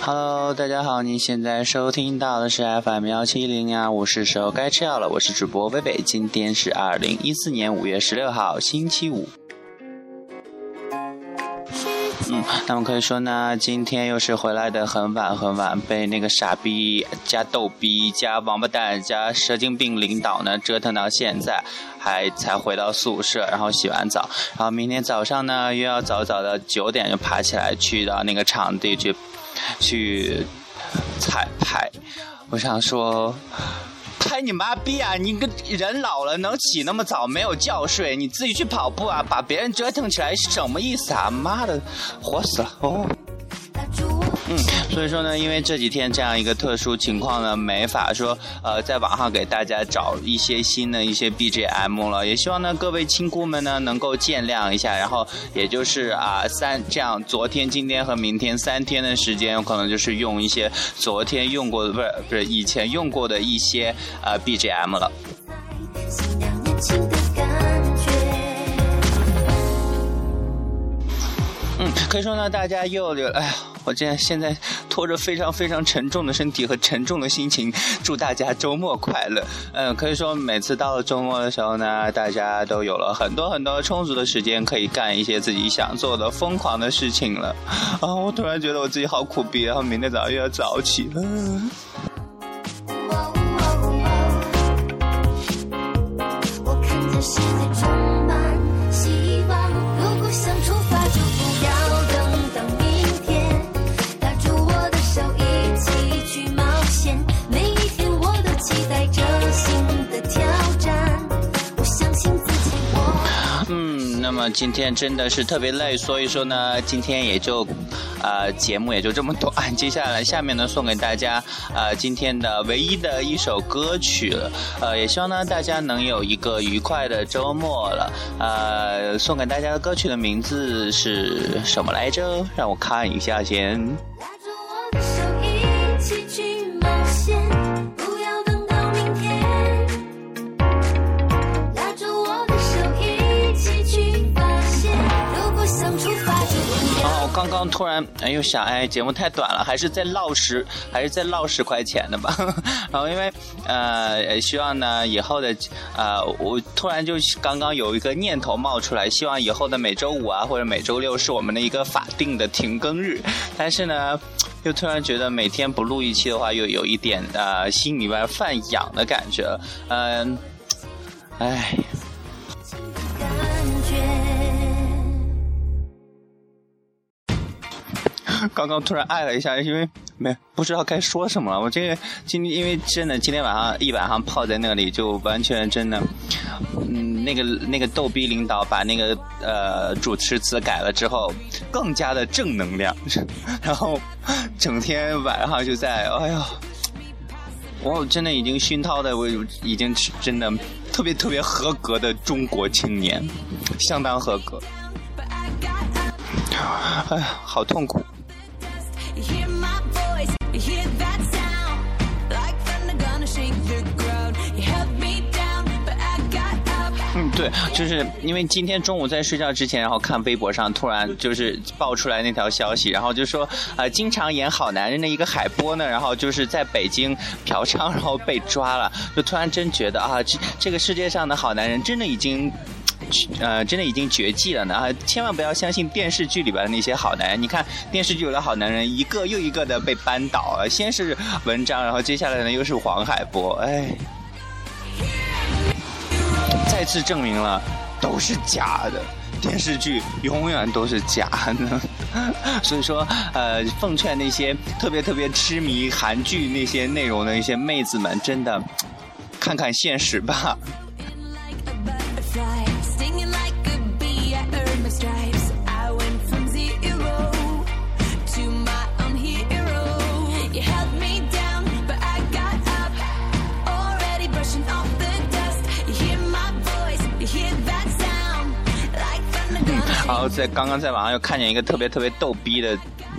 Hello，大家好，您现在收听到的是 FM 幺七零二五，是时候该吃药了。我是主播贝贝，今天是二零一四年五月十六号，星期五。那么可以说呢，今天又是回来的很晚很晚，被那个傻逼加逗逼加王八蛋加神经病领导呢折腾到现在，还才回到宿舍，然后洗完澡，然后明天早上呢又要早早的九点就爬起来去到那个场地去去彩排。我想说。拍你妈逼啊！你个人老了能起那么早没有觉睡，你自己去跑步啊，把别人折腾起来是什么意思啊？妈的，活死了哦！嗯，所以说呢，因为这几天这样一个特殊情况呢，没法说呃，在网上给大家找一些新的一些 BGM 了，也希望呢各位亲姑们呢能够见谅一下，然后也就是啊三这样，昨天、今天和明天三天的时间，有可能就是用一些昨天用过的不是不是以前用过的一些呃 BGM 了。嗯，可以说呢，大家又有，哎呀，我这现在拖着非常非常沉重的身体和沉重的心情，祝大家周末快乐。嗯，可以说每次到了周末的时候呢，大家都有了很多很多充足的时间，可以干一些自己想做的疯狂的事情了。啊，我突然觉得我自己好苦逼，然后明天早上又要早起。了那么今天真的是特别累，所以说呢，今天也就，呃，节目也就这么短。接下来下面呢，送给大家呃今天的唯一的一首歌曲了，呃，也希望呢大家能有一个愉快的周末了。呃，送给大家的歌曲的名字是什么来着？让我看一下先。突然哎又想，哎，节目太短了，还是再唠十，还是再唠十块钱的吧。然后因为呃，希望呢以后的呃，我突然就刚刚有一个念头冒出来，希望以后的每周五啊或者每周六是我们的一个法定的停更日。但是呢，又突然觉得每天不录一期的话，又有一点呃心里边犯痒的感觉。嗯、唉。刚刚突然爱了一下，因为没不知道该说什么了。我这个今因为真的今天晚上一晚上泡在那里，就完全真的，嗯，那个那个逗逼领导把那个呃主持词改了之后，更加的正能量，然后整天晚上就在哎呀，我真的已经熏陶的，我已经真的特别特别合格的中国青年，相当合格。哎呀，好痛苦。对，就是因为今天中午在睡觉之前，然后看微博上突然就是爆出来那条消息，然后就说呃，经常演好男人的一个海波呢，然后就是在北京嫖娼，然后被抓了，就突然真觉得啊，这这个世界上的好男人真的已经。呃，真的已经绝迹了呢！啊，千万不要相信电视剧里边的那些好男人。你看电视剧里的好男人，一个又一个的被扳倒了。先是文章，然后接下来呢又是黄海波，哎，再次证明了都是假的，电视剧永远都是假的。所以说，呃，奉劝那些特别特别痴迷韩剧那些内容的一些妹子们，真的看看现实吧。然后在刚刚在网上又看见一个特别特别逗逼的。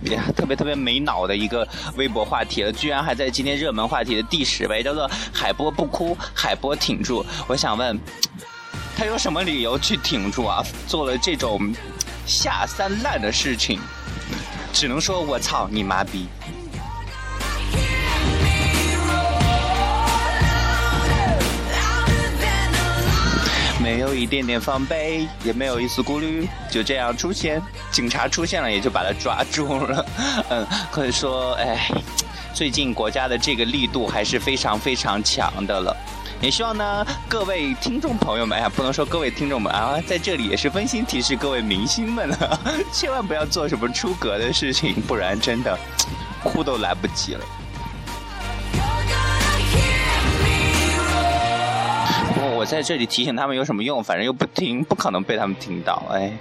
特别特别没脑的一个微博话题了，居然还在今天热门话题的第十位，叫做“海波不哭，海波挺住”。我想问，他有什么理由去挺住啊？做了这种下三滥的事情，只能说我操你妈逼！没有一点点防备，也没有一丝顾虑，就这样出现，警察出现了，也就把他抓住了。嗯，可以说，哎，最近国家的这个力度还是非常非常强的了。也希望呢，各位听众朋友们，哎呀，不能说各位听众们啊，在这里也是温馨提示各位明星们了，千万不要做什么出格的事情，不然真的哭都来不及了。我在这里提醒他们有什么用？反正又不听，不可能被他们听到。哎，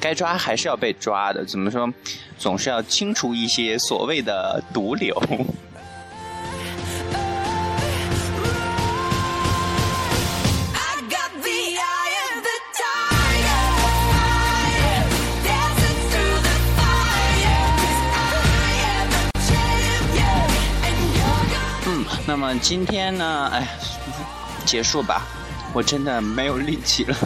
该抓还是要被抓的。怎么说？总是要清除一些所谓的毒瘤。嗯，那么今天呢，哎，结束吧。我真的没有力气了，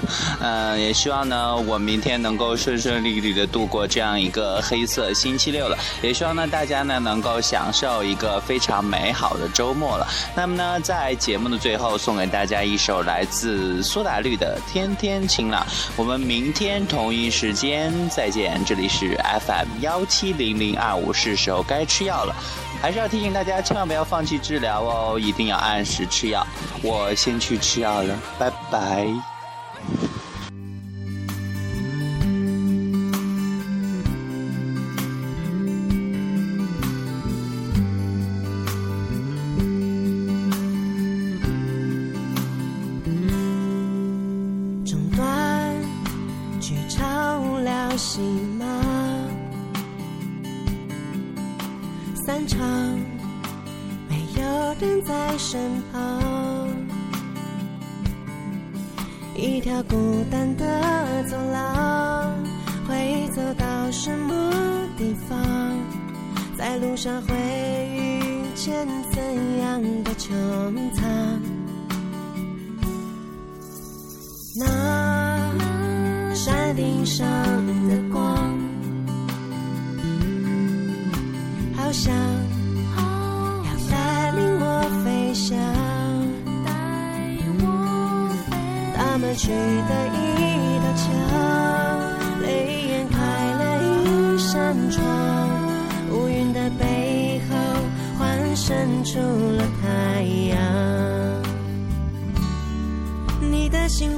呃，也希望呢，我明天能够顺顺利利的度过这样一个黑色星期六了。也希望呢，大家呢能够享受一个非常美好的周末了。那么呢，在节目的最后，送给大家一首来自苏打绿的《天天晴朗》。我们明天同一时间再见，这里是 FM 幺七零零二五，是时候该吃药了。还是要提醒大家，千万不要放弃治疗哦，一定要按时吃药。我先去吃药了，拜拜。中断剧场无聊戏码，散场没有人在身旁，一条孤单的走廊，会走到什么地方？在路上会遇见怎样的穹苍？那山顶上的光，好像去的一道墙，泪眼开了一扇窗，乌云的背后幻生出了太阳。你的心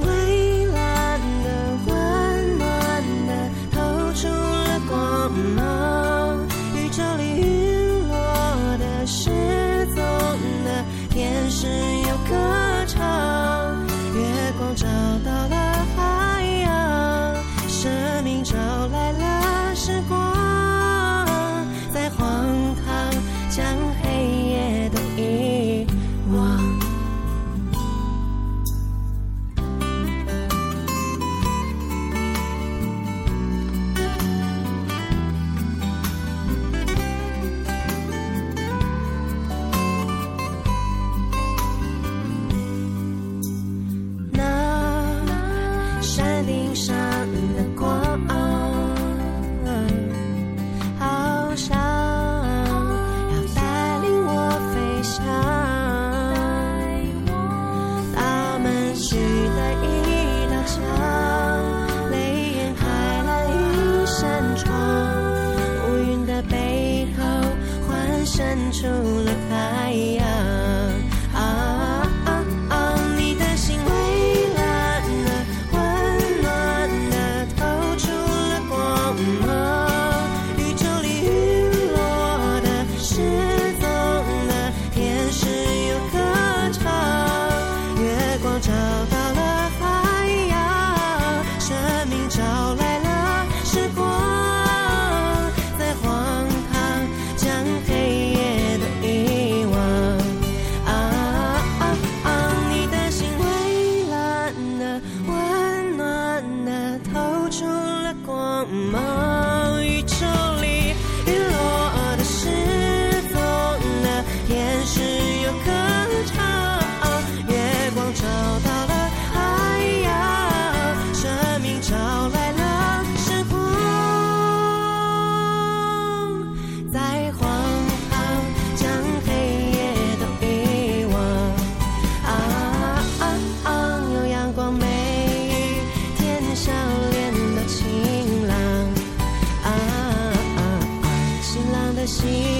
出了台心。